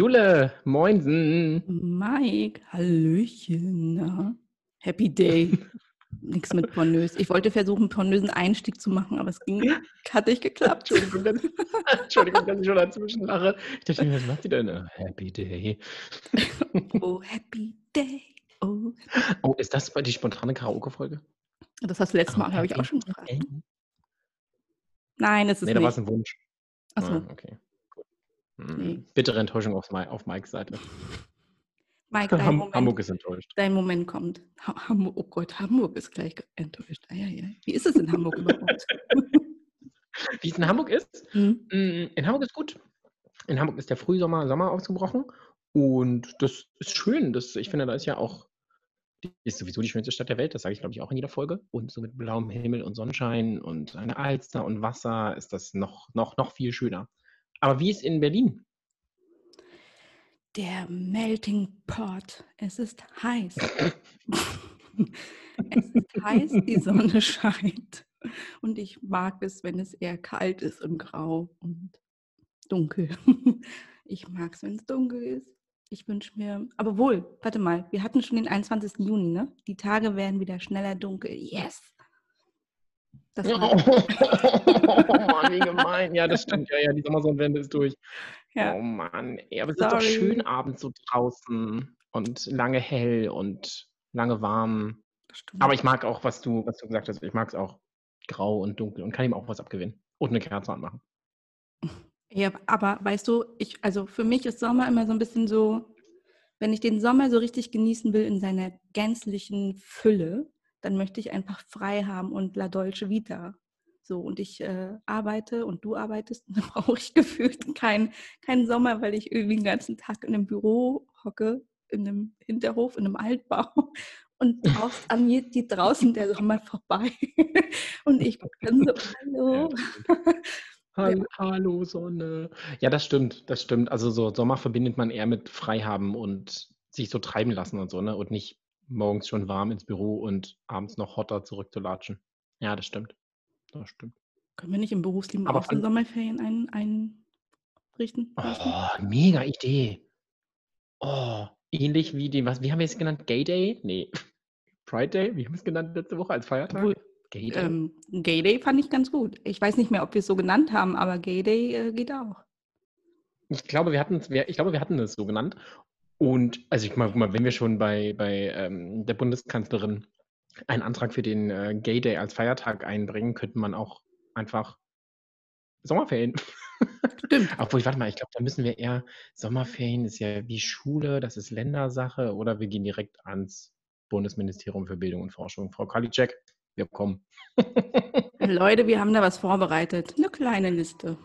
Jule, moinsen. Mike, Hallöchen. Na? Happy Day. Nichts mit pornös. Ich wollte versuchen, einen pornösen Einstieg zu machen, aber es ging, hat nicht geklappt. Entschuldigung, dass, Entschuldigung, dass ich schon dazwischen lache. Ich dachte mir, was macht die denn? Oh, Happy Day. oh, Happy Day. Oh, oh ist das die spontane Karaoke-Folge? Das hast du letztes Mal, oh, habe ich auch schon gefragt. Nein, es ist nee, nicht. da war es ein Wunsch. Achso. Ah, okay. Nee. Bittere Enttäuschung auf, auf Mikes Seite. Mike, dein Moment, Hamburg ist enttäuscht. Dein Moment kommt. Hamburg, oh Gott, Hamburg ist gleich enttäuscht. Ah, ja, ja. Wie ist es in Hamburg überhaupt? Wie es in Hamburg ist? Hm? In Hamburg ist gut. In Hamburg ist der Frühsommer, Sommer ausgebrochen. Und das ist schön. Das, ich finde, da ist ja auch, ist sowieso die schönste Stadt der Welt. Das sage ich, glaube ich, auch in jeder Folge. Und so mit blauem Himmel und Sonnenschein und eine Alster und Wasser ist das noch, noch, noch viel schöner. Aber wie ist in Berlin? Der Melting Pot. Es ist heiß. es ist heiß, die Sonne scheint. Und ich mag es, wenn es eher kalt ist und grau und dunkel. Ich mag es, wenn es dunkel ist. Ich wünsche mir, aber wohl, warte mal, wir hatten schon den 21. Juni, ne? Die Tage werden wieder schneller dunkel. Yes! Das oh, oh Mann, wie gemein. Ja, das stimmt. Ja, ja, die Sommersonnenwende ist durch. Ja. Oh Mann, ey, aber es Sorry. ist doch schön abends so draußen und lange hell und lange warm. Aber ich mag auch, was du, was du gesagt hast, ich mag es auch grau und dunkel und kann ihm auch was abgewinnen und eine Kerze anmachen. Ja, aber weißt du, ich, also für mich ist Sommer immer so ein bisschen so, wenn ich den Sommer so richtig genießen will in seiner gänzlichen Fülle, dann möchte ich einfach frei haben und La Dolce Vita. So, und ich äh, arbeite und du arbeitest, dann brauche ich gefühlt keinen kein Sommer, weil ich irgendwie den ganzen Tag in einem Büro hocke, in einem Hinterhof, in einem Altbau. Und draußen, an mir geht draußen der Sommer vorbei. und ich bin so, hallo. Hallo, hallo, Sonne. Ja, das stimmt, das stimmt. Also so Sommer verbindet man eher mit Freihaben und sich so treiben lassen und so, ne? Und nicht morgens schon warm ins Büro und abends noch hotter zurückzulatschen. Ja, das stimmt. Das stimmt. Können wir nicht im Berufsleben Aber auch Sommerferien ein, einrichten? Oh, mega Idee. Oh, ähnlich wie die, was, wie haben wir es genannt? Gay Day? Nee. Pride Day? Wie haben wir es genannt letzte Woche als Feiertag? Cool. Gay Day? Ähm, Gay Day fand ich ganz gut. Ich weiß nicht mehr, ob wir es so genannt haben, aber Gay Day äh, geht auch. Ich glaube, wir hatten es, ich glaube, wir hatten es so genannt. Und also ich mal, wenn wir schon bei, bei ähm, der Bundeskanzlerin einen Antrag für den äh, Gay Day als Feiertag einbringen, könnte man auch einfach Sommerferien. Stimmt. Obwohl, warte mal, ich glaube, da müssen wir eher, Sommerferien ist ja wie Schule, das ist Ländersache, oder wir gehen direkt ans Bundesministerium für Bildung und Forschung. Frau Kalitschek, wir kommen. Leute, wir haben da was vorbereitet. Eine kleine Liste.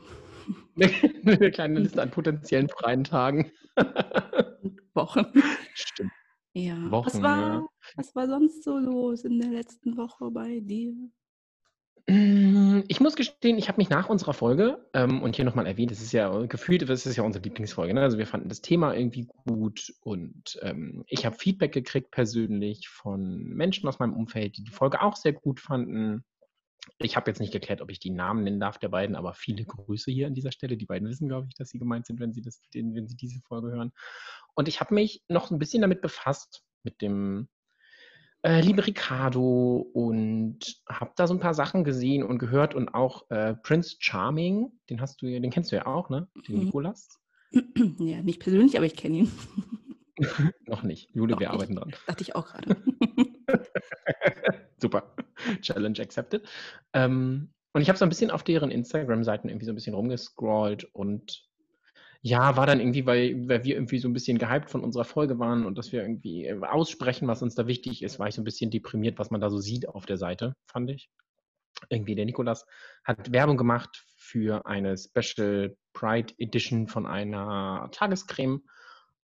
Eine kleine Liste an potenziellen freien Tagen. Wochen. Stimmt. Ja. Wochen, was, war, ja. was war sonst so los in der letzten Woche bei dir? Mm, ich muss gestehen, ich habe mich nach unserer Folge, ähm, und hier nochmal erwähnt, es ist ja gefühlt, das ist ja unsere Lieblingsfolge, ne? also wir fanden das Thema irgendwie gut und ähm, ich habe Feedback gekriegt persönlich von Menschen aus meinem Umfeld, die die Folge auch sehr gut fanden. Ich habe jetzt nicht geklärt, ob ich die Namen nennen darf der beiden, aber viele Grüße hier an dieser Stelle. Die beiden wissen, glaube ich, dass sie gemeint sind, wenn sie, das, wenn sie diese Folge hören. Und ich habe mich noch ein bisschen damit befasst, mit dem äh, liebe Ricardo und habe da so ein paar Sachen gesehen und gehört und auch äh, Prince Charming, den hast du ja, den kennst du ja auch, ne? Den mhm. Nikolas. Ja, nicht persönlich, aber ich kenne ihn. noch nicht. Jule, wir nicht. arbeiten dran. Dachte ich auch gerade. Super. Challenge accepted. Ähm, und ich habe so ein bisschen auf deren Instagram-Seiten irgendwie so ein bisschen rumgescrollt und ja, war dann irgendwie, weil, weil wir irgendwie so ein bisschen gehypt von unserer Folge waren und dass wir irgendwie äh, aussprechen, was uns da wichtig ist, war ich so ein bisschen deprimiert, was man da so sieht auf der Seite, fand ich. Irgendwie der Nikolas hat Werbung gemacht für eine Special Pride Edition von einer Tagescreme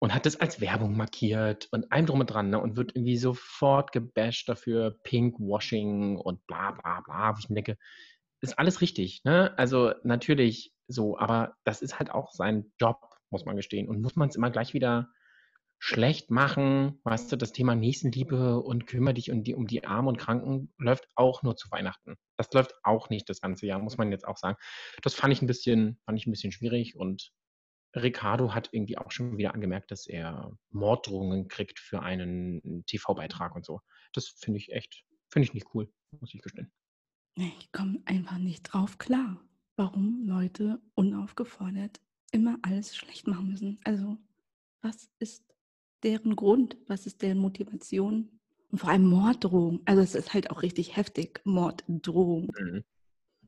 und hat das als Werbung markiert und allem drum und dran ne? und wird irgendwie sofort gebasht dafür Pinkwashing und bla bla bla, wo ich mir denke, ist alles richtig. Ne? Also natürlich so, aber das ist halt auch sein Job, muss man gestehen. Und muss man es immer gleich wieder schlecht machen, weißt du, das Thema Nächstenliebe und kümmere dich um die, um die Armen und Kranken läuft auch nur zu Weihnachten. Das läuft auch nicht das ganze Jahr, muss man jetzt auch sagen. Das fand ich ein bisschen, fand ich ein bisschen schwierig und Ricardo hat irgendwie auch schon wieder angemerkt, dass er Morddrohungen kriegt für einen TV-Beitrag und so. Das finde ich echt, finde ich nicht cool, muss ich gestehen. Ich komme einfach nicht drauf klar, warum Leute unaufgefordert immer alles schlecht machen müssen. Also, was ist deren Grund? Was ist deren Motivation? Und vor allem Morddrohung. Also, es ist halt auch richtig heftig, Morddrohung. Mhm.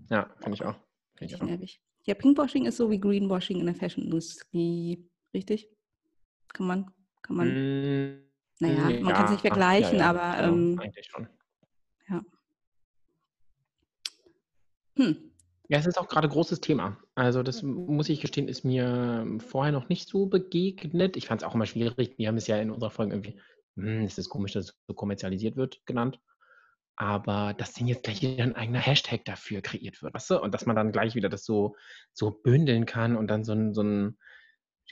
Ja, finde ich auch. Find ich auch. Nervig. Ja, Pinkwashing ist so wie Greenwashing in der Fashion-Industrie, richtig? Kann man, kann man. Mm, naja, ja, man kann es nicht vergleichen, ja, ja, aber. Genau, ähm, eigentlich schon. Ja. Hm. Ja, es ist auch gerade großes Thema. Also das muss ich gestehen, ist mir vorher noch nicht so begegnet. Ich fand es auch immer schwierig. Wir haben es ja in unserer Folge irgendwie, hm, es ist komisch, dass es so kommerzialisiert wird, genannt. Aber dass denn jetzt gleich wieder ein eigener Hashtag dafür kreiert wird, weißt du? Und dass man dann gleich wieder das so, so bündeln kann und dann so ein, so ein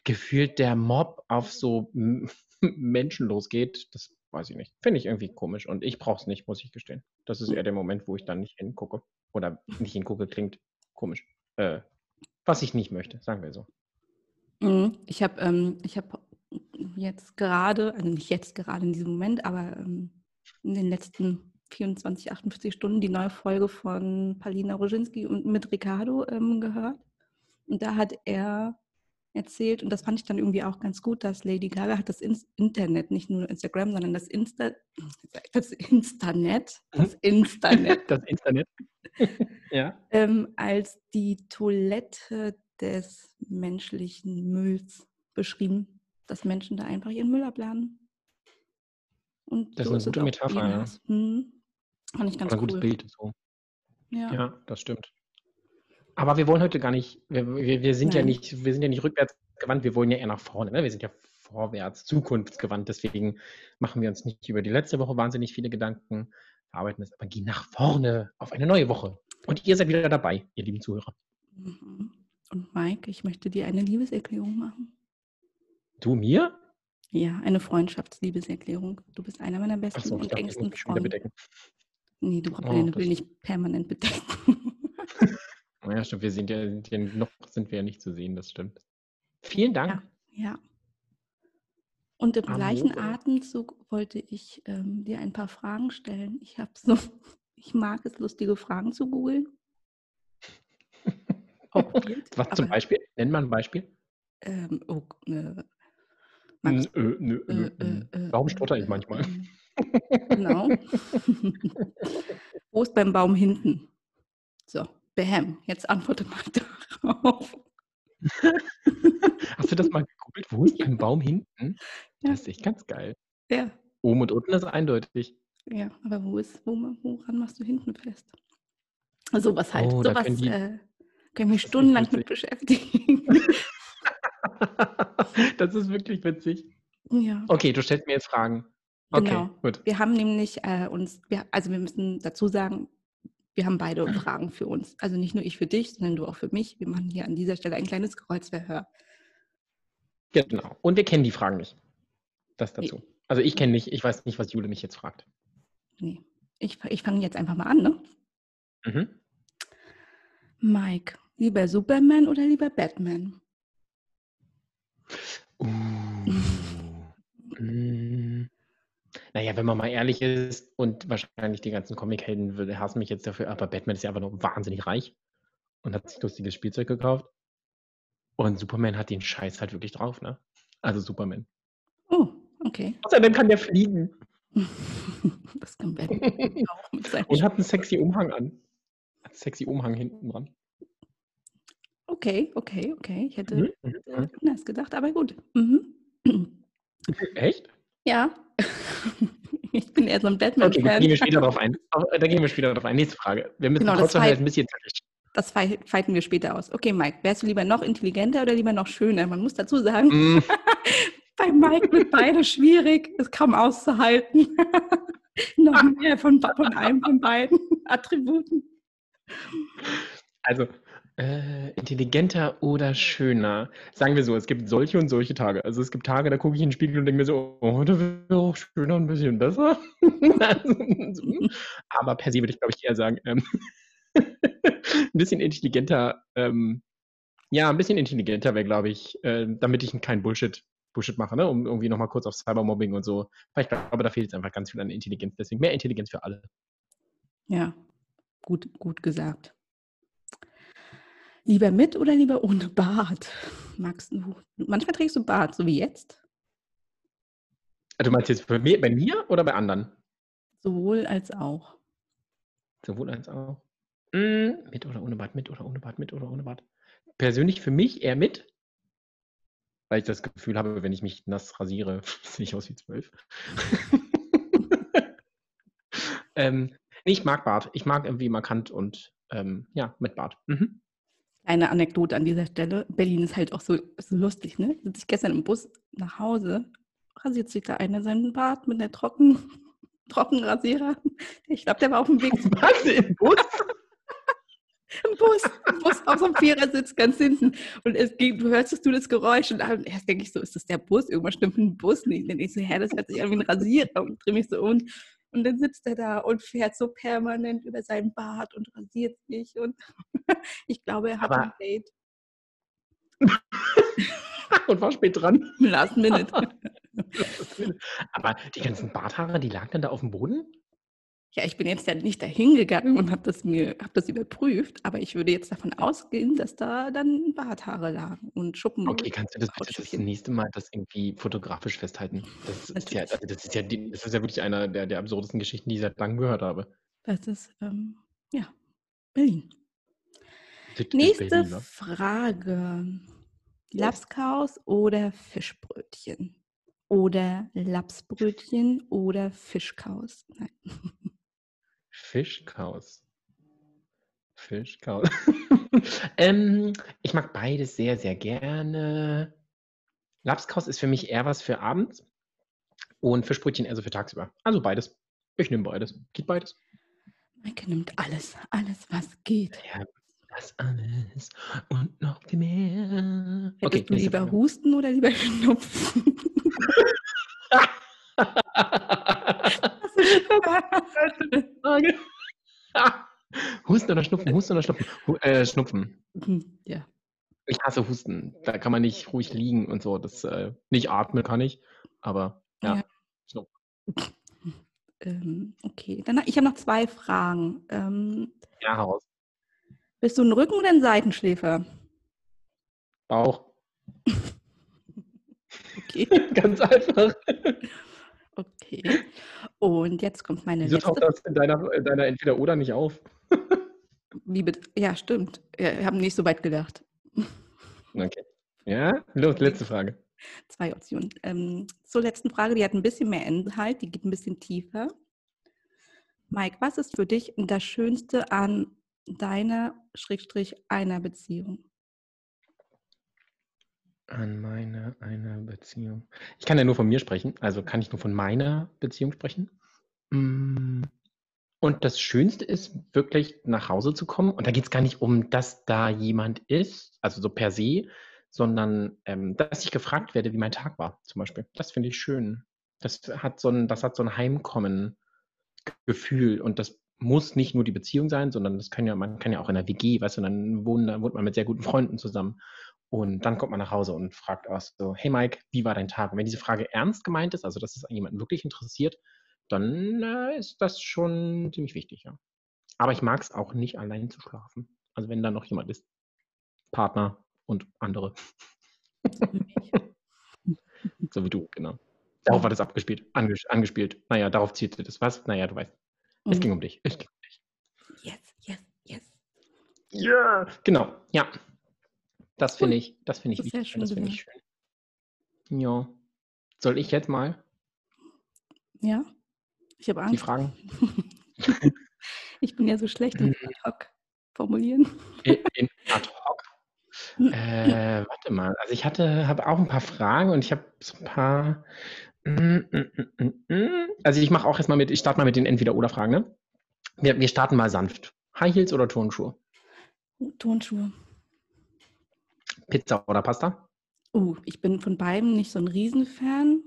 gefühlt der Mob auf so Menschen losgeht, das weiß ich nicht. Finde ich irgendwie komisch und ich brauche es nicht, muss ich gestehen. Das ist eher der Moment, wo ich dann nicht hingucke. Oder nicht hingucke, klingt komisch. Äh, was ich nicht möchte, sagen wir so. Mhm. Ich habe ähm, hab jetzt gerade, also nicht jetzt gerade in diesem Moment, aber ähm, in den letzten 24, 48 Stunden die neue Folge von Palina Roginski und mit Ricardo ähm, gehört. Und da hat er erzählt, und das fand ich dann irgendwie auch ganz gut, dass Lady Gaga hat das Internet, nicht nur Instagram, sondern das Insta, das Instanet, das Instanet. Das Internet. ja. Ähm, als die Toilette des menschlichen Mülls beschrieben, dass Menschen da einfach ihren Müll abladen. Und das so ist eine gute Metapher, ja. Hm. Fand ich ganz ein cool. gutes Bild. So. Ja. ja, das stimmt. Aber wir wollen heute gar nicht, wir, wir, wir sind ja nicht, wir sind ja nicht rückwärts gewandt, wir wollen ja eher nach vorne. Ne? Wir sind ja vorwärts, zukunftsgewandt. Deswegen machen wir uns nicht über die letzte Woche wahnsinnig viele Gedanken, verarbeiten es, aber gehen nach vorne auf eine neue Woche. Und ihr seid wieder dabei, ihr lieben Zuhörer. Mhm. Und Mike, ich möchte dir eine Liebeserklärung machen. Du mir? Ja, eine Freundschaftsliebeserklärung. Du bist einer meiner besten so, und engsten Freunde. Nee, du brauchst oh, will nicht permanent bedecken. ja, stimmt. Wir sind ja, noch sind wir ja nicht zu sehen, das stimmt. Vielen Dank. Ja. ja. Und im Amore. gleichen Atemzug wollte ich ähm, dir ein paar Fragen stellen. Ich habe so, ich mag es, lustige Fragen zu googeln. Was zum Beispiel? Nenn mal ein Beispiel. Ähm, oh, äh, nö, nö, nö, äh, äh, Warum stotter ich manchmal? Genau. Wo ist beim Baum hinten? So, bam, jetzt antworte mal darauf. Hast du das mal gegoogelt? Wo ist beim Baum hinten? Ja. Das ist echt ganz geil. Ja. Oben und unten ist eindeutig. Ja, aber wo ist, wo, woran machst du hinten fest? So was halt. Oh, Sowas können, äh, können wir stundenlang mit beschäftigen. das ist wirklich witzig. Ja. Okay, du stellst mir jetzt Fragen. Okay, genau. gut. Wir haben nämlich äh, uns, wir, also wir müssen dazu sagen, wir haben beide Fragen für uns. Also nicht nur ich für dich, sondern du auch für mich. Wir machen hier an dieser Stelle ein kleines Kreuzverhör. Genau. Und wir kennen die Fragen nicht. Das dazu. Also ich kenne nicht, ich weiß nicht, was Jule mich jetzt fragt. Nee. Ich, ich fange jetzt einfach mal an, ne? Mhm. Mike, lieber Superman oder lieber Batman? Uh. Naja, wenn man mal ehrlich ist und wahrscheinlich die ganzen Comic-Helden hassen mich jetzt dafür, aber Batman ist ja einfach nur wahnsinnig reich und hat sich lustiges Spielzeug gekauft. Und Superman hat den Scheiß halt wirklich drauf, ne? Also Superman. Oh, okay. Außerdem kann der fliegen. das kann Batman auch mit seinem Und hat einen sexy Umhang an. Hat einen sexy Umhang hinten dran. Okay, okay, okay. Ich hätte mhm. mhm. anders gedacht, aber gut. Mhm. Echt? Ja. ich bin eher so ein Batman-Fan. Okay, da gehen wir später drauf ein. Da gehen wir später drauf ein. Nächste Frage. Wir müssen genau, trotzdem halt ein bisschen zackig. Das feiten wir später aus. Okay, Mike, wärst du lieber noch intelligenter oder lieber noch schöner? Man muss dazu sagen, mm. bei Mike wird beide schwierig, ist kaum auszuhalten. noch mehr von, von einem von beiden Attributen. Also, äh, intelligenter oder schöner? Sagen wir so, es gibt solche und solche Tage. Also es gibt Tage, da gucke ich in den Spiegel und denke mir so, oh, heute wäre auch schöner ein bisschen besser. Aber per se würde ich, glaube ich, eher sagen, ähm, ein bisschen intelligenter ähm, Ja, ein bisschen intelligenter wäre, glaube ich, äh, damit ich keinen Bullshit, Bullshit mache, ne? um irgendwie nochmal kurz auf Cybermobbing und so. Weil ich glaube, da fehlt jetzt einfach ganz viel an Intelligenz. Deswegen mehr Intelligenz für alle. Ja, gut, gut gesagt. Lieber mit oder lieber ohne Bart? Magst du? Manchmal trägst du Bart, so wie jetzt. Also du meinst jetzt bei mir, bei mir oder bei anderen? Sowohl als auch. Sowohl als auch. Mm, mit oder ohne Bart, mit oder ohne Bart, mit oder ohne Bart. Persönlich für mich eher mit, weil ich das Gefühl habe, wenn ich mich nass rasiere, sehe ich aus wie zwölf. ähm, nee, ich mag Bart. Ich mag irgendwie markant und ähm, ja, mit Bart. Mhm. Eine Anekdote an dieser Stelle. Berlin ist halt auch so, so lustig, ne? Sitze ich gestern im Bus nach Hause, rasiert sich da einer seinen Bart mit der Trocken, Trockenrasierer. Ich glaube, der war auf dem Weg zum Was? Im Bus? Im Bus, im Bus auf so einem Vierersitz ganz hinten. Und es ging, du hörst du das Geräusch und dann, erst denke ich so, ist das der Bus? Irgendwas stimmt mit dem Bus nicht. Dann denke ich so, hä, das hört sich an wie ein Rasierer und drehe mich so um. Und dann sitzt er da und fährt so permanent über seinen Bart und rasiert sich. Und ich glaube, er hat Aber- ein Date. und war spät dran. Last Minute. Aber die ganzen Barthaare, die lagen dann da auf dem Boden? Ja, ich bin jetzt ja nicht dahin gegangen und habe das mir, habe das überprüft, aber ich würde jetzt davon ausgehen, dass da dann Barthaare lagen und Schuppen. Okay, kannst du das bitte das nächste Mal das irgendwie fotografisch festhalten? Das ist ja, also das ist ja, die, das ist ja wirklich einer der, der absurdesten Geschichten, die ich seit langem gehört habe. Das ist, ähm, ja, Berlin. Das Nächste Berlin, ne? Frage. Lapskaus oder Fischbrötchen? Oder Lapsbrötchen oder Fischkaus? Nein. Fischkaus. Fischkaus. ähm, ich mag beides sehr, sehr gerne. Lapskaus ist für mich eher was für abends und Fischbrötchen eher so für tagsüber. Also beides. Ich nehme beides. Geht beides. Maike nimmt alles, alles, was geht. Ja, das alles und noch viel mehr. Hättest du nächste lieber. Husten oder lieber Schnupfen? Husten oder Schnupfen? Husten oder Schnupfen? Äh, Schnupfen. Hm, ja. Ich hasse Husten. Da kann man nicht ruhig liegen und so. Das äh, nicht atmen kann ich, aber ja. Ja. Schnupfen. Ähm, okay, dann ich habe noch zwei Fragen. Ähm, Ja, heraus. bist du ein Rücken- oder ein Seitenschläfer? Bauch. Okay, Ganz einfach. okay. Und jetzt kommt meine Wieso taucht letzte. das in deiner, in deiner Entweder-Oder nicht auf? Wie bitte? Ja, stimmt. Wir haben nicht so weit gedacht. Okay. Ja, los, letzte Frage. Zwei Optionen. Ähm, zur letzten Frage, die hat ein bisschen mehr Inhalt, die geht ein bisschen tiefer. Mike, was ist für dich das Schönste an deiner, Schrägstrich, einer Beziehung? An meine eine Beziehung. Ich kann ja nur von mir sprechen, also kann ich nur von meiner Beziehung sprechen. Mm. Und das Schönste ist wirklich nach Hause zu kommen. Und da geht es gar nicht um, dass da jemand ist, also so per se, sondern ähm, dass ich gefragt werde, wie mein Tag war, zum Beispiel. Das finde ich schön. Das hat so ein, das hat so ein Heimkommen-Gefühl. Und das muss nicht nur die Beziehung sein, sondern das kann ja, man kann ja auch in einer WG, weißt du, dann wohnt, dann wohnt man mit sehr guten Freunden zusammen. Und dann kommt man nach Hause und fragt auch so, hey Mike, wie war dein Tag? Und wenn diese Frage ernst gemeint ist, also dass es jemanden wirklich interessiert, dann äh, ist das schon ziemlich wichtig, ja. Aber ich mag es auch nicht, allein zu schlafen. Also wenn da noch jemand ist. Partner und andere. so wie du, genau. Darauf war das abgespielt, anges angespielt. Naja, darauf zielte das. Was? Naja, du weißt. Es ging um dich. Es ging um dich. Yes, yes, yes. Ja. Genau, ja. Das finde ich, das finde ich Das schön Das finde ich schön. Ja. Soll ich jetzt mal Ja, ich habe die Angst. Fragen? Ich bin ja so schlecht im Ad-Hoc formulieren. In, in ad hoc. Äh, warte mal. Also ich hatte, habe auch ein paar Fragen und ich habe so ein paar. Mm, mm, mm. Also ich mache auch erstmal mit, ich starte mal mit den Entweder-Oder-Fragen, ne? Wir, wir starten mal sanft. High Heels oder Turnschuhe? Turnschuhe. Pizza oder Pasta? Uh, ich bin von beiden nicht so ein Riesenfan,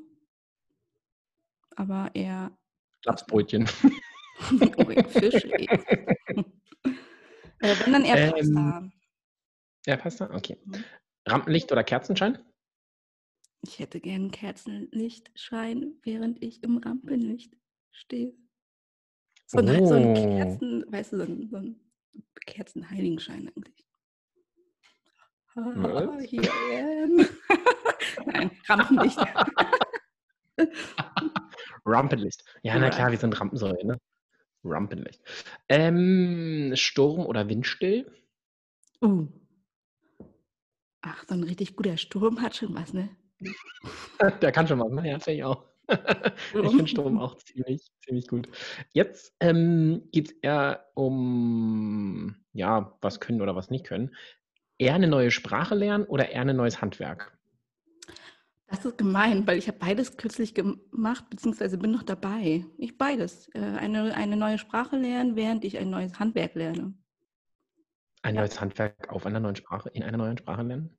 aber eher Lapsbrötchen. oh, Fisch. äh, wenn dann eher Ähm, Pasta. Passt da? Okay. Mhm. Rampenlicht oder Kerzenschein? Ich hätte gern Kerzenlichtschein, während ich im Rampenlicht stehe. So, ein, oh. so ein Kerzen, weißt du, so ein, so ein Kerzenheiligenschein eigentlich. Hier Nein, Rampenlicht. Rampenlicht. Ja, na klar, wir sind Rampensäule, ne? Rampenlicht. Ähm, Sturm oder Windstill? Uh. Ach, so ein richtig guter Sturm hat schon was, ne? Der kann schon was, ne? Ja, finde ich auch. ich finde Sturm auch ziemlich, ziemlich gut. Jetzt ähm, geht es eher um, ja, was können oder was nicht können. Eher eine neue Sprache lernen oder eher ein neues Handwerk? Das ist gemein, weil ich habe beides kürzlich gemacht, beziehungsweise bin noch dabei. Ich beides. Äh, eine, eine neue Sprache lernen, während ich ein neues Handwerk lerne. Ein ja. neues Handwerk auf einer neuen Sprache, in einer neuen Sprache lernen?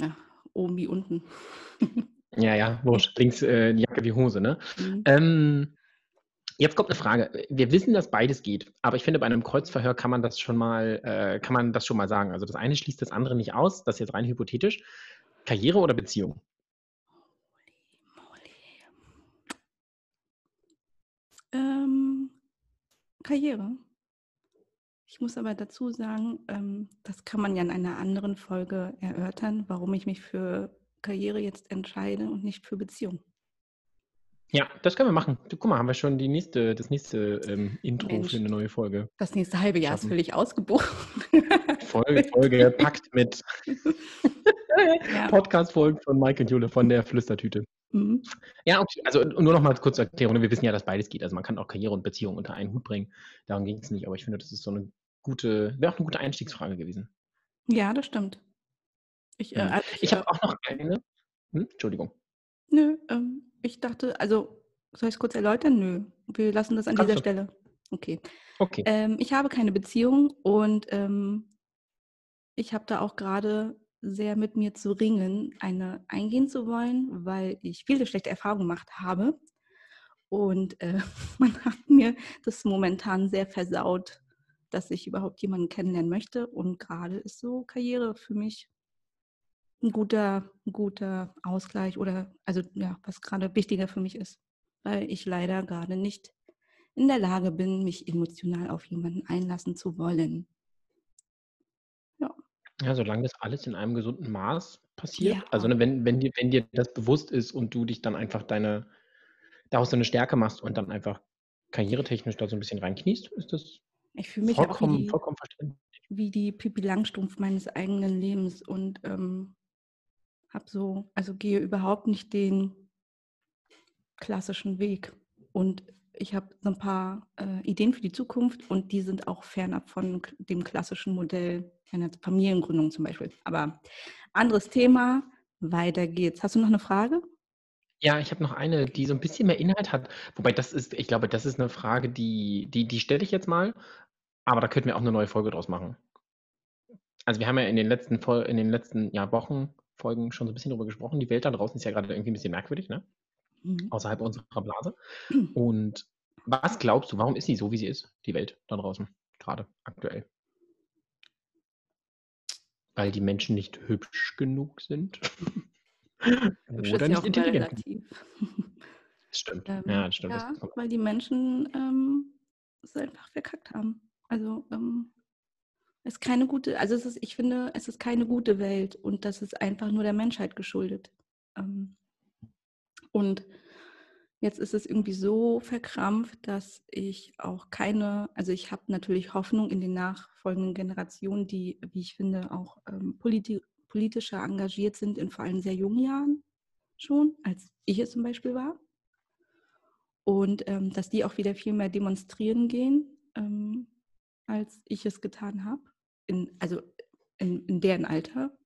Ja, oben wie unten. ja, ja, wurscht. Links äh, die Jacke wie Hose, ne? Mhm. Ähm, jetzt kommt eine Frage. Wir wissen, dass beides geht, aber ich finde, bei einem Kreuzverhör kann man das schon mal, äh, kann man das schon mal sagen. Also das eine schließt das andere nicht aus, das ist jetzt rein hypothetisch. Karriere oder Beziehung? Ähm, Karriere. Ich muss aber dazu sagen, ähm, das kann man ja in einer anderen Folge erörtern, warum ich mich für Karriere jetzt entscheide und nicht für Beziehung. Ja, das können wir machen. Guck mal, haben wir schon die nächste, das nächste ähm, Intro Mensch, für eine neue Folge. Das nächste halbe Jahr ist völlig ausgebucht. Folge, Folge packt mit ja. Podcast-Folgen von Mike und Jule von der Flüstertüte. Mhm. Ja, okay. Also nur noch mal kurz zur Erklärung. Wir wissen ja, dass beides geht. Also man kann auch Karriere und Beziehung unter einen Hut bringen. Darum ging es nicht. Aber ich finde, das ist so eine gute, wäre auch eine gute Einstiegsfrage gewesen. Ja, das stimmt. Ich, äh, also ich, ich habe äh, auch noch eine. Hm? Entschuldigung. Nö, ähm, ich dachte, also soll ich es kurz erläutern? Nö, wir lassen das an Kannst dieser du? Stelle. Okay. okay. Ähm, ich habe keine Beziehung und ähm, ich habe da auch gerade sehr mit mir zu ringen, eine eingehen zu wollen, weil ich viele schlechte Erfahrungen gemacht habe. Und äh, man hat mir das momentan sehr versaut, dass ich überhaupt jemanden kennenlernen möchte. Und gerade ist so Karriere für mich ein guter, ein guter Ausgleich oder also ja, was gerade wichtiger für mich ist, weil ich leider gerade nicht in der Lage bin, mich emotional auf jemanden einlassen zu wollen. Ja. Ja, solange das alles in einem gesunden Maß passiert. Ja. Also ne, wenn, wenn, dir, wenn dir das bewusst ist und du dich dann einfach deine, daraus eine Stärke machst und dann einfach karrieretechnisch da so ein bisschen reinkniest, ist das ich fühle mich vollkommen, auch wie die, vollkommen verständlich. Wie die Pipi Langstrumpf meines eigenen Lebens und ähm, habe so, also gehe überhaupt nicht den klassischen Weg. Und ich habe so ein paar äh, Ideen für die Zukunft und die sind auch fernab von dem klassischen Modell einer Familiengründung zum Beispiel. Aber anderes Thema, weiter geht's. Hast du noch eine Frage? Ja, ich habe noch eine, die so ein bisschen mehr Inhalt hat. Wobei das ist, ich glaube, das ist eine Frage, die, die, die stelle ich jetzt mal, aber da könnten wir auch eine neue Folge draus machen. Also wir haben ja in den letzten, in den letzten ja, Wochen, Folgen schon so ein bisschen darüber gesprochen. Die Welt da draußen ist ja gerade irgendwie ein bisschen merkwürdig, ne? Mhm. Außerhalb unserer Blase. Und was glaubst du, warum ist sie so, wie sie ist, die Welt da draußen, gerade aktuell? Weil die Menschen nicht hübsch genug sind? Hübsch Oder nicht intelligent. Das stimmt. Ähm, ja, das stimmt. Ja, weil die Menschen ähm, es einfach verkackt haben. Also ähm, ist keine gute, also es ist, ich finde, es ist keine gute Welt und das ist einfach nur der Menschheit geschuldet. Ähm, und jetzt ist es irgendwie so verkrampft, dass ich auch keine, also ich habe natürlich Hoffnung in den nachfolgenden Generationen, die, wie ich finde, auch ähm, politi politischer engagiert sind in vor allem sehr jungen Jahren schon, als ich es zum Beispiel war. Und ähm, dass die auch wieder viel mehr demonstrieren gehen, als ich es getan habe in, also in, in deren Alter.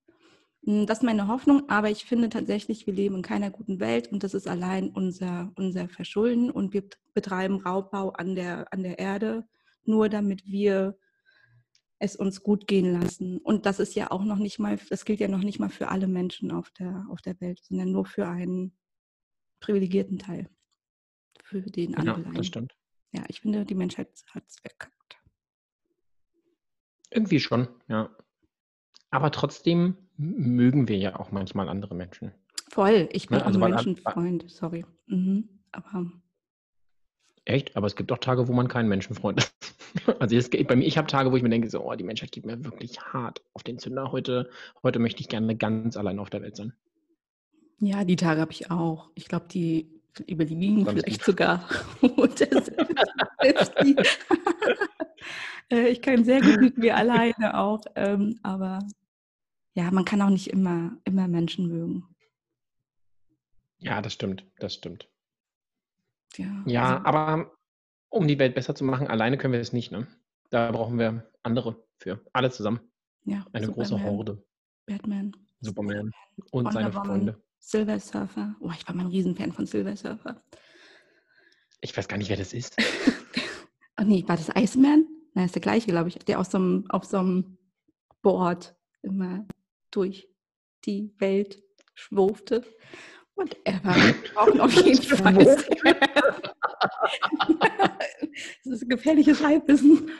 Hm, das ist meine Hoffnung, aber ich finde tatsächlich, wir leben in keiner guten Welt und das ist allein unser, unser Verschulden und wir betreiben Raubbau an der, an der Erde, nur damit wir es uns gut gehen lassen. Und das ist ja auch noch nicht mal, das gilt ja noch nicht mal für alle Menschen auf der, auf der Welt, sondern nur für einen privilegierten Teil. Für den anderen. Ja, das stimmt. Ja, ich finde, die Menschheit hat es verkackt. Irgendwie schon, ja. Aber trotzdem mögen wir ja auch manchmal andere Menschen. Voll, ich bin Ne? auch Also ein Menschenfreund, sorry. Mhm. Aber echt, aber es gibt auch Tage, wo man kein Menschenfreund ist. Also es geht bei mir, ich habe Tage, wo ich mir denke, so, oh, die Menschheit geht mir wirklich hart auf den Zünder. Heute, heute möchte ich gerne ganz allein auf der Welt sein. ja, die Tage habe ich auch. Ich glaube, die ist vielleicht gut. sogar. Äh, ich kann sehr gut mit mir alleine auch. Ähm, aber ja, man kann auch nicht immer, immer Menschen mögen. Ja, das stimmt, das stimmt. Ja, Ja, also, aber um die Welt besser zu machen, alleine können wir es nicht, ne? Da brauchen wir andere für. Alle zusammen. ja, Eine große Superman, Horde. Batman, Superman und seine Wonder Woman, Freunde. Silver Surfer. Oh, ich war mal ein Riesenfan von Silver Surfer. Ich weiß gar nicht, wer das ist. Oh nee, war das Iceman? Nein, ist der gleiche, glaube ich, der auf so einem, auf so einem Board immer durch die Welt schwurfte. Und er war auch auf jeden Fall. das ist ein gefährliches Halbwissen.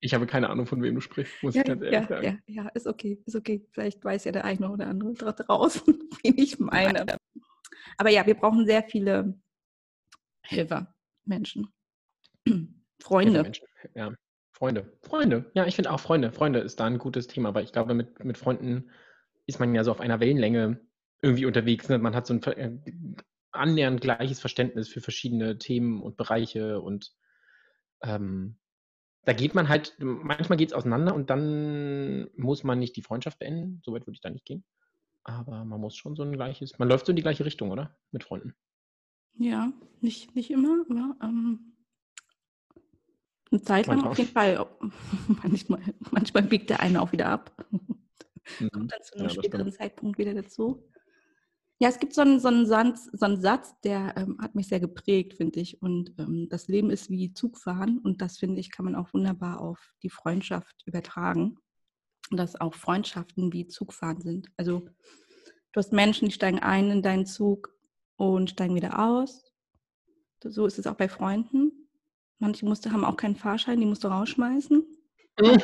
Ich habe keine Ahnung, von wem du sprichst, muss Ja, ich ganz ehrlich ja, sagen. ja, ja, ist okay, ist okay. Vielleicht weiß ja der eine oder andere draußen, wen ich meine. Aber ja, wir brauchen sehr viele Helfer, Menschen, Hilfe Freunde. Ja. Freunde. Freunde. Ja, ich finde auch Freunde. Freunde ist da ein gutes Thema, weil ich glaube, mit, mit Freunden ist man ja so auf einer Wellenlänge irgendwie unterwegs. Ne? Man hat so ein äh, annähernd gleiches Verständnis für verschiedene Themen und Bereiche und ähm, da geht man halt, manchmal geht es auseinander und dann muss man nicht die Freundschaft beenden. So weit würde ich da nicht gehen. Aber man muss schon so ein gleiches, man läuft so in die gleiche Richtung, oder? Mit Freunden. Ja, nicht, nicht immer, aber ähm, eine Zeit lang Manchmal. auf jeden Fall. manchmal, manchmal biegt der eine auch wieder ab. Mhm. Kommt dann zu einem Ja, späteren. Zeitpunkt wieder dazu. Ja, es gibt so einen, so einen, Satz, so einen Satz, der ähm, hat mich sehr geprägt, finde ich. Und ähm, das Leben ist wie Zugfahren. Und das, finde ich, kann man auch wunderbar auf die Freundschaft übertragen. Und dass auch Freundschaften wie Zugfahren sind. Also du hast Menschen, die steigen ein in deinen Zug und steigen wieder aus. So ist es auch bei Freunden. Manche musste, haben auch keinen Fahrschein, die musst du rausschmeißen.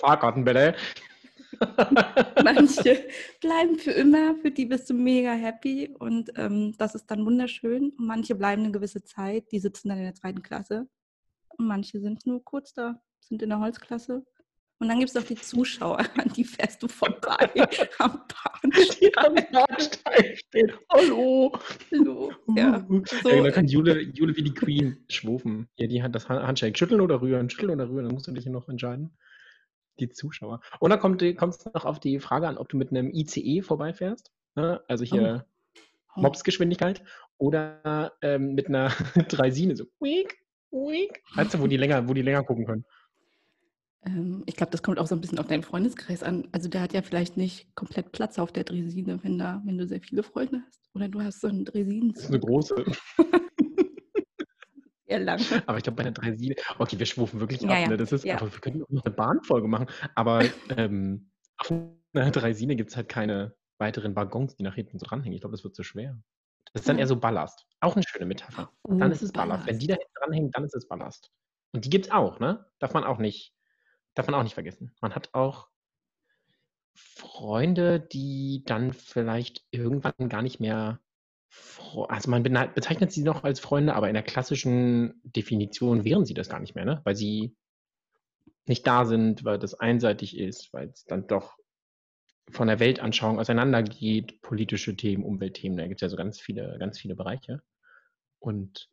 Fahrkarten bitte. Manche bleiben für immer, für die bist du mega happy und ähm, das ist dann wunderschön. Und manche bleiben eine gewisse Zeit, die sitzen dann in der zweiten Klasse. Und manche sind nur kurz da, sind in der Holzklasse. Und dann gibt es auch die Zuschauer, an die fährst du vorbei am Die am Bahnsteig. Bahnsteig steht. Hallo. Hallo. Ja, so, ja, da kann Jule, Jule wie die Queen schwufen. Ja, die hat das Han- Handshake. Schütteln oder rühren? Schütteln oder rühren? Dann musst du dich hier noch entscheiden. Die Zuschauer. Und dann kommt es noch auf die Frage an, ob du mit einem ICE vorbeifährst. Ne? Also hier Oh. Mopsgeschwindigkeit. Oder ähm, mit einer Dreisine. So, weak, weak. Weißt du, wo die länger, wo die länger gucken können. Ähm, ich glaube, das kommt auch so ein bisschen auf deinen Freundeskreis an. Also der hat ja vielleicht nicht komplett Platz auf der Dresine, wenn, da, wenn du sehr viele Freunde hast. Oder du hast so einen Dresinen. Das ist eine große. Sehr lang. Aber ich glaube, bei der Dreisine, okay, wir schwufen wirklich Ja, ab, ja, ne? Das ist, ja. aber wir können auch noch eine Bahnfolge machen. Aber ähm, auf einer Dreisine gibt es halt keine weiteren Waggons, die nach hinten so dranhängen. Ich glaube, das wird zu schwer. Das ist dann eher so Ballast. Auch eine schöne Metapher. Oh, Dann ist es Ballast. Wenn Ballast. die da hinten dranhängen, dann ist es Ballast. Und die gibt es auch, ne? Darf man auch nicht, darf man auch nicht vergessen. Man hat auch Freunde, die dann vielleicht irgendwann gar nicht mehr, also man bezeichnet sie noch als Freunde, aber in der klassischen Definition wären sie das gar nicht mehr, ne? Weil sie nicht da sind, weil das einseitig ist, weil es dann doch von der Weltanschauung auseinandergeht, politische Themen, Umweltthemen, da gibt es ja so ganz viele, ganz viele Bereiche. Und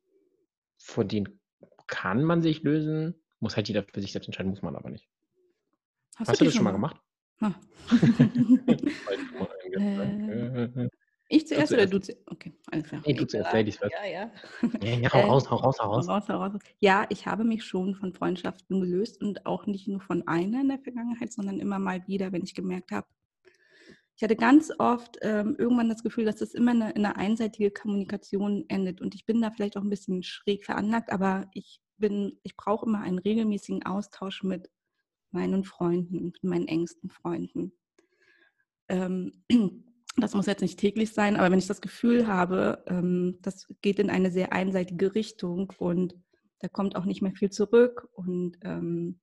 von denen kann man sich lösen, muss halt jeder für sich selbst entscheiden, muss man aber nicht. Hast, du die das schon mal gemacht? Ah. äh, ich zuerst oder zuerst. du zuerst? Okay, alles klar. Nee, du zuerst. Ladies first. Ja, ja. ja, ja, hau Äh, raus, hau raus, hau raus. Raus, raus, raus. Ja, ich habe mich schon von Freundschaften gelöst und auch nicht nur von einer in der Vergangenheit, sondern immer mal wieder, wenn ich gemerkt habe, ich hatte ganz oft ähm, irgendwann das Gefühl, dass das immer in eine einseitige Kommunikation endet. Und ich bin da vielleicht auch ein bisschen schräg veranlagt, aber ich bin, ich brauche immer einen regelmäßigen Austausch mit meinen Freunden, mit meinen engsten Freunden. Ähm, das muss jetzt nicht täglich sein, aber wenn ich das Gefühl habe, ähm, das geht in eine sehr einseitige Richtung und da kommt auch nicht mehr viel zurück und ähm,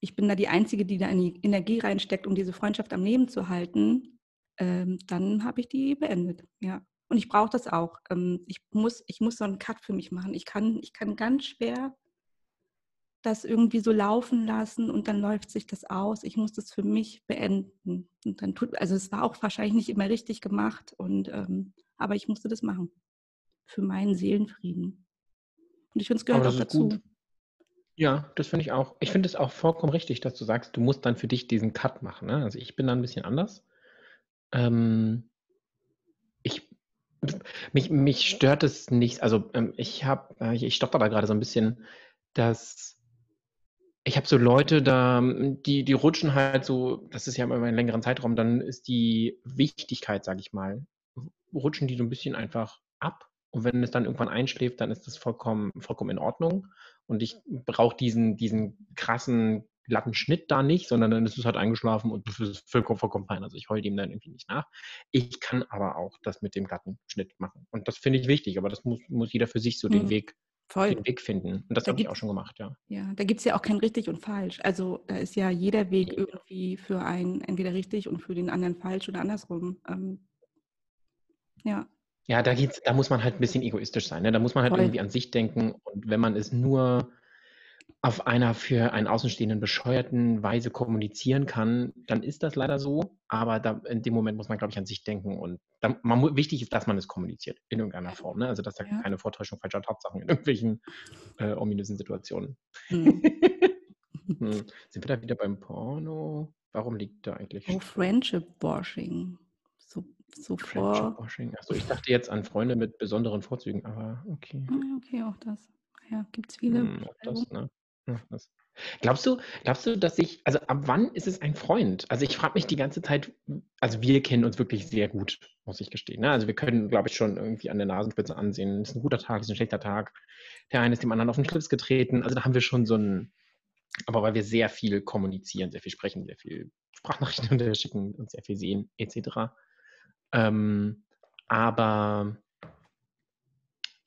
ich bin da die Einzige, die da die Energie reinsteckt, um diese Freundschaft am Leben zu halten, ähm, dann habe ich die beendet. Ja. Und ich brauche das auch. Ähm, ich, muss, ich muss so einen Cut für mich machen. Ich kann, ich kann ganz schwer das irgendwie so laufen lassen und dann läuft sich das aus. Ich muss das für mich beenden. Und dann tut, also es war auch wahrscheinlich nicht immer richtig gemacht, und, ähm, aber ich musste das machen. Für meinen Seelenfrieden. Und ich finde, es gehört auch dazu. Gut. Ja, das finde ich auch. Ich finde es auch vollkommen richtig, dass du sagst, du musst dann für dich diesen Cut machen. Ne? Also ich bin da ein bisschen anders. Ähm, mich, mich stört es nicht. Also ähm, ich habe, äh, ich stotter da gerade so ein bisschen, dass ich habe so Leute da, die, die rutschen halt so, das ist ja immer einen längeren Zeitraum, dann ist die Wichtigkeit, sage ich mal, rutschen die so ein bisschen einfach ab. Und wenn es dann irgendwann einschläft, dann ist das vollkommen, vollkommen in Ordnung. Und ich brauche diesen, diesen krassen glatten Schnitt da nicht, sondern dann ist es halt eingeschlafen und das ist vollkommen, vollkommen fein. Also ich heule ihm dann irgendwie nicht nach. Ich kann aber auch das mit dem glatten Schnitt machen. Und das finde ich wichtig, aber das muss, muss jeder für sich so mhm. den Weg Voll. den Weg finden. Und das da habe ich auch schon gemacht, ja. Ja, da gibt es ja auch kein richtig und falsch. Also da ist ja jeder Weg irgendwie für einen entweder richtig und für den anderen falsch oder andersrum. Ähm, ja. Ja, da geht's, da muss man halt ein bisschen egoistisch sein. Ne? Da muss man halt Voll. irgendwie an sich denken. Und wenn man es nur auf einer für einen Außenstehenden bescheuerten Weise kommunizieren kann, dann ist das leider so. Aber da, in dem Moment muss man, glaube ich, an sich denken. Und da, man, wichtig ist, dass man es kommuniziert in irgendeiner Form. Ne? Also, dass da ja. keine Vortäuschung falscher Tatsachen in irgendwelchen äh, ominösen Situationen. Hm. hm. Sind wir da wieder beim Porno? Warum liegt da eigentlich? Oh, Friendship-Washing. So, so vor. Washing. Achso, ich dachte jetzt an Freunde mit besonderen Vorzügen, aber okay. Ah, okay, auch das. Ja, gibt es viele. Hm, das, ne? Glaubst du, glaubst du, dass ich, also ab wann ist es ein Freund? Also ich frage mich die ganze Zeit, also wir kennen uns wirklich sehr gut, muss ich gestehen. Ne? Also wir können, glaube ich, schon irgendwie an der Nasenspitze ansehen, ist ein guter Tag, ist ein schlechter Tag. Der eine ist dem anderen auf den Schlips getreten. Also da haben wir schon so ein, aber weil wir sehr viel kommunizieren, sehr viel sprechen, sehr viel Sprachnachrichten unterschicken und sehr viel sehen, etc. Ähm, aber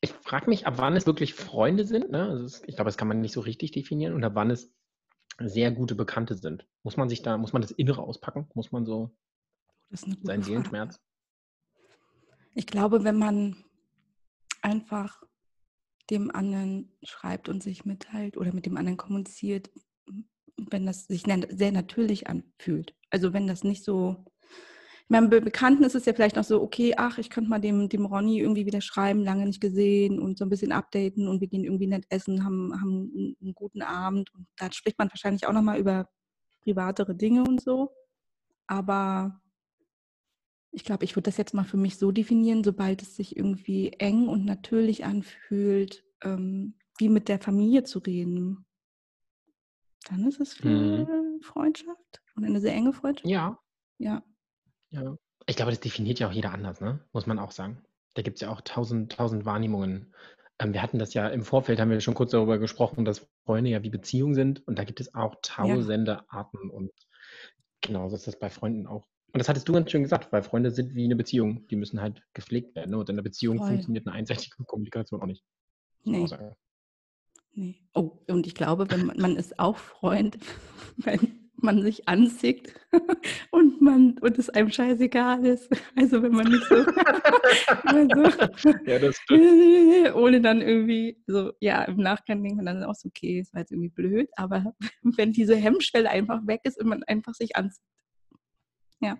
ich frage mich, ab wann es wirklich Freunde sind. Ne? Also ich glaube, das kann man nicht so richtig definieren. Und ab wann es sehr gute Bekannte sind. Muss man sich da, muss man das Innere auspacken? Muss man so seinen Seelenschmerz? Ich glaube, wenn man einfach dem anderen schreibt und sich mitteilt oder mit dem anderen kommuniziert, wenn das sich sehr natürlich anfühlt. Also wenn das nicht so meinem Bekannten ist es ja vielleicht noch so, okay, ach, ich könnte mal dem, dem Ronny irgendwie wieder schreiben, lange nicht gesehen und so ein bisschen updaten und wir gehen irgendwie nett essen, haben, haben einen, guten Abend und da spricht man wahrscheinlich auch nochmal über privatere Dinge und so. Aber ich glaube, ich würde das jetzt mal für mich so definieren, sobald es sich irgendwie eng und natürlich anfühlt, ähm, wie mit der Familie zu reden. Dann ist es viel mhm. Freundschaft und eine sehr enge Freundschaft. Ja. Ja. Ja. Ich glaube, das definiert ja auch jeder anders, ne? Muss man auch sagen. Da gibt es ja auch tausend, tausend Wahrnehmungen. Ähm, wir hatten das ja im Vorfeld, haben wir schon kurz darüber gesprochen, dass Freunde ja wie Beziehungen sind. Und da gibt es auch tausende ja. Arten. Und genauso ist das bei Freunden auch. Und das hattest du ganz schön gesagt, weil Freunde sind wie eine Beziehung. Die müssen halt gepflegt werden. Ne? Und in der Beziehung Voll. funktioniert eine einseitige Kommunikation auch nicht. Nee. nee. Oh, und ich glaube, wenn man, man ist auch Freund, wenn man sich anzieht und man und es einem scheißegal ist. Also wenn man nicht so, also, ja, das stimmt. ohne dann irgendwie so, ja, im Nachgang denkt man dann auch so, okay, es war jetzt irgendwie blöd, aber wenn diese Hemmschwelle einfach weg ist und man einfach sich anzieht. Ja.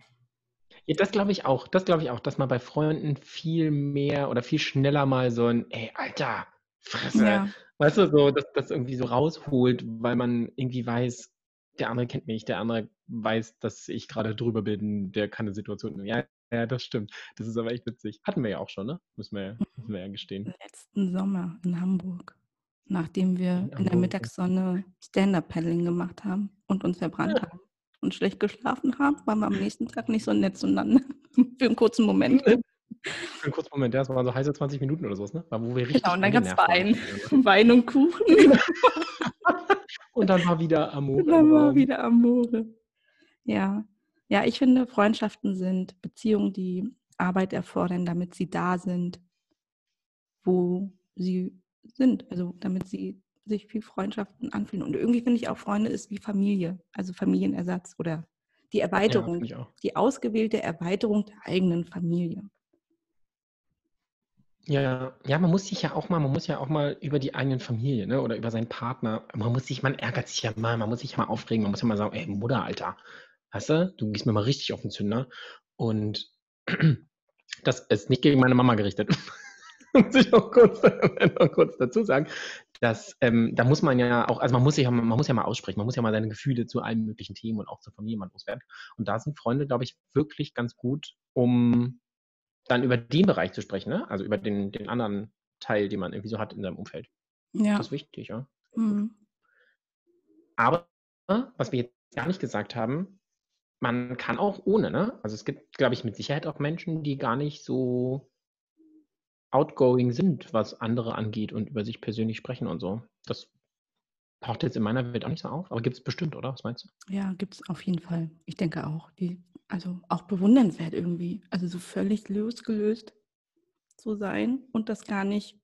Ja, das glaube ich auch. Das glaube ich auch, dass man bei Freunden viel mehr oder viel schneller mal so ein, ey, Alter, Fresse. Ja. Weißt du, so, dass das irgendwie so rausholt, weil man irgendwie weiß, der andere kennt mich, der andere weiß, dass ich gerade drüber bin, der kann eine Situation. Ja, ja, das stimmt. Das ist aber echt witzig. Hatten wir ja auch schon, ne? Müssen wir, müssen wir ja gestehen. Letzten Sommer in Hamburg, nachdem wir in, in der Mittagssonne Stand-Up-Paddling gemacht haben und uns verbrannt ja. haben und schlecht geschlafen haben, waren wir am nächsten Tag nicht so nett zueinander. Für einen kurzen Moment. Für einen kurzen Moment, ja, das waren so heiße 20 Minuten oder so, ne? Wo wir richtig genau, und dann gab es Wein. Wein und Kuchen. Und dann war wieder Amore. Und dann war wieder Amore. Ja. Ja, ich finde, Freundschaften sind Beziehungen, die Arbeit erfordern, damit sie da sind, wo sie sind. Also damit sie sich wie Freundschaften anfühlen. Und irgendwie finde ich auch, Freunde ist wie Familie, also Familienersatz oder die Erweiterung, Ja, die ausgewählte Erweiterung der eigenen Familie. Ja, ja, man muss sich ja auch mal, man muss ja auch mal über die eigenen Familie, ne, oder über seinen Partner, man muss sich, man ärgert sich ja mal, man muss sich ja mal aufregen, man muss ja mal sagen, ey, Mutter, Alter, weißt du, du gehst mir mal richtig auf den Zünder. Und das ist nicht gegen meine Mama gerichtet. muss ich auch kurz, noch kurz dazu sagen, dass ähm, da muss man ja auch, also man muss sich ja, man muss ja mal aussprechen, man muss ja mal seine Gefühle zu allen möglichen Themen und auch zur Familie mal loswerden. Und da sind Freunde, glaube ich, wirklich ganz gut, um dann über den Bereich zu sprechen, ne? Also über den, den anderen Teil, den man irgendwie so hat in seinem Umfeld. Ja. Das ist wichtig, ja. Mhm. Aber was wir jetzt gar nicht gesagt haben, man kann auch ohne, ne? Also es gibt, glaube ich, mit Sicherheit auch Menschen, die gar nicht so outgoing sind, was andere angeht und über sich persönlich sprechen und so. Das taucht jetzt in meiner Welt auch nicht so auf, aber gibt es bestimmt, oder? Was meinst du? Ja, gibt es auf jeden Fall. Ich denke auch. Die, also auch bewundernswert irgendwie. Also so völlig losgelöst zu sein und das gar nicht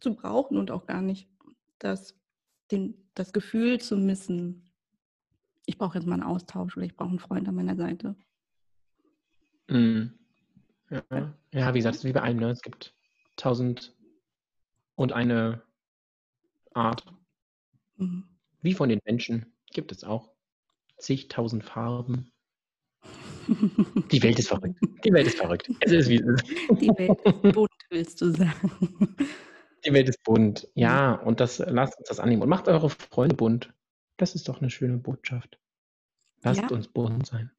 zu brauchen und auch gar nicht das, den, das Gefühl zu missen, ich brauche jetzt mal einen Austausch oder ich brauche einen Freund an meiner Seite. Mm. Ja. ja, wie gesagt, wie bei allem, ne? Es gibt tausend und eine Art. Mhm. Wie von den Menschen gibt es auch zigtausend Farben. Die Welt ist verrückt. Die Welt ist verrückt. Es ist wie es ist. Die Welt ist bunt, willst du sagen. Die Welt ist bunt. Ja, und das lasst uns das annehmen. Und macht eure Freunde bunt. Das ist doch eine schöne Botschaft. Lasst Ja. uns bunt sein.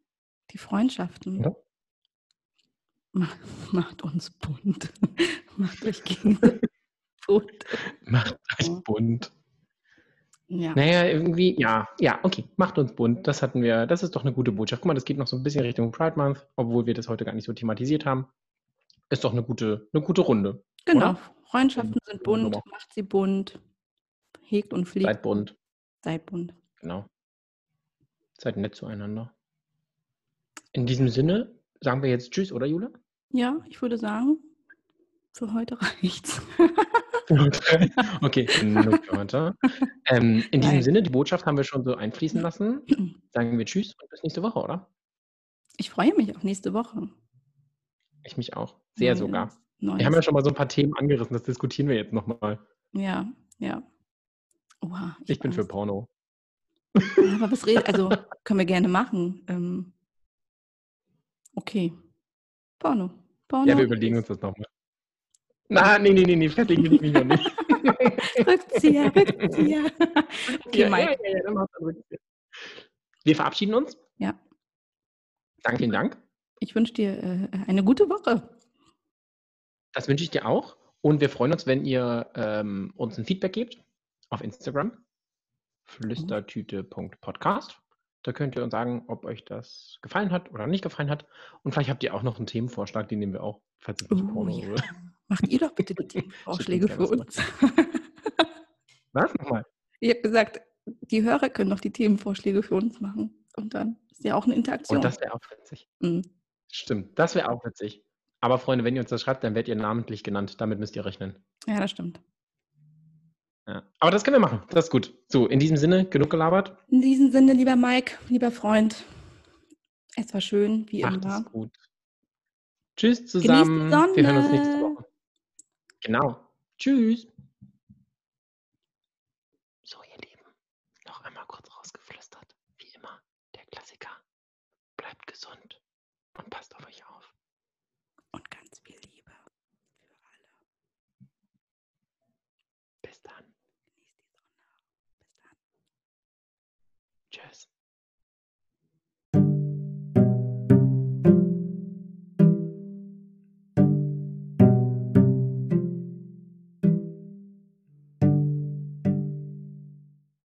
Die Freundschaften. Oder? Ma- Macht uns bunt. Macht euch gegenseitig bunt. Macht euch bunt. Ja. Naja, irgendwie, ja, ja, okay, macht uns bunt. Das hatten wir, das ist doch eine gute Botschaft. Guck mal, das geht noch so ein bisschen Richtung Pride Month, obwohl wir das heute gar nicht so thematisiert haben. Ist doch eine gute, eine gute Runde. Genau. Oder? Freundschaften sind bunt, macht sie bunt, hegt und fliegt, Seid bunt, seid bunt. genau. Seid nett zueinander. In diesem Sinne sagen wir jetzt Tschüss, oder Jule? Ja, ich würde sagen, für heute reicht's. okay, für heute. Ähm, in diesem Nein. Sinne, die Botschaft haben wir schon so einfließen lassen. Sagen wir Tschüss und bis nächste Woche, oder? Ich freue mich auf nächste Woche. Ich mich auch. Sehr Neues- sogar. Neues. Wir haben ja schon mal so ein paar Themen angerissen, das diskutieren wir jetzt nochmal. ja, ja. Oha, Ich hab bin für. Porno. Ja, aber was redet, also können wir gerne machen. Ähm, okay. Porno. Porno. Ja, wir überlegen uns das nochmal. Na, nee, nee, nee, nee, festlegen will ich mich noch nicht. Rückzieher, Rückzieher. Okay, ja, Mike. Ja, ja, dann mach's dann Rückzieher. Wir verabschieden uns. Ja. Danke, vielen Dank. Ich wünsche dir äh, eine gute Woche. Das wünsche ich dir auch. Und wir freuen uns, wenn ihr ähm, uns ein Feedback gebt auf Instagram. flüstertüte.podcast. Da könnt ihr uns sagen, ob euch das gefallen hat oder nicht gefallen hat. Und vielleicht habt ihr auch noch einen Themenvorschlag, den nehmen wir auch, falls es nicht Oh, Porno ja. wird. Macht ihr doch bitte die Themenvorschläge für uns. Was? Nochmal. Ich habe gesagt, die Hörer können doch die Themenvorschläge für uns machen. Und dann ist ja auch eine Interaktion. Und das wäre auch witzig. Mhm. Stimmt, das wäre auch witzig. Aber Freunde, wenn ihr uns das schreibt, dann werdet ihr namentlich genannt. Damit müsst ihr rechnen. Ja, das stimmt. Ja. Aber das können wir machen. Das ist gut. So, in diesem Sinne, genug gelabert. In diesem Sinne, lieber Mike, lieber Freund, es war schön, wie Macht immer. es gut. Tschüss zusammen. Wir hören uns Sonne. Genau. Tschüss.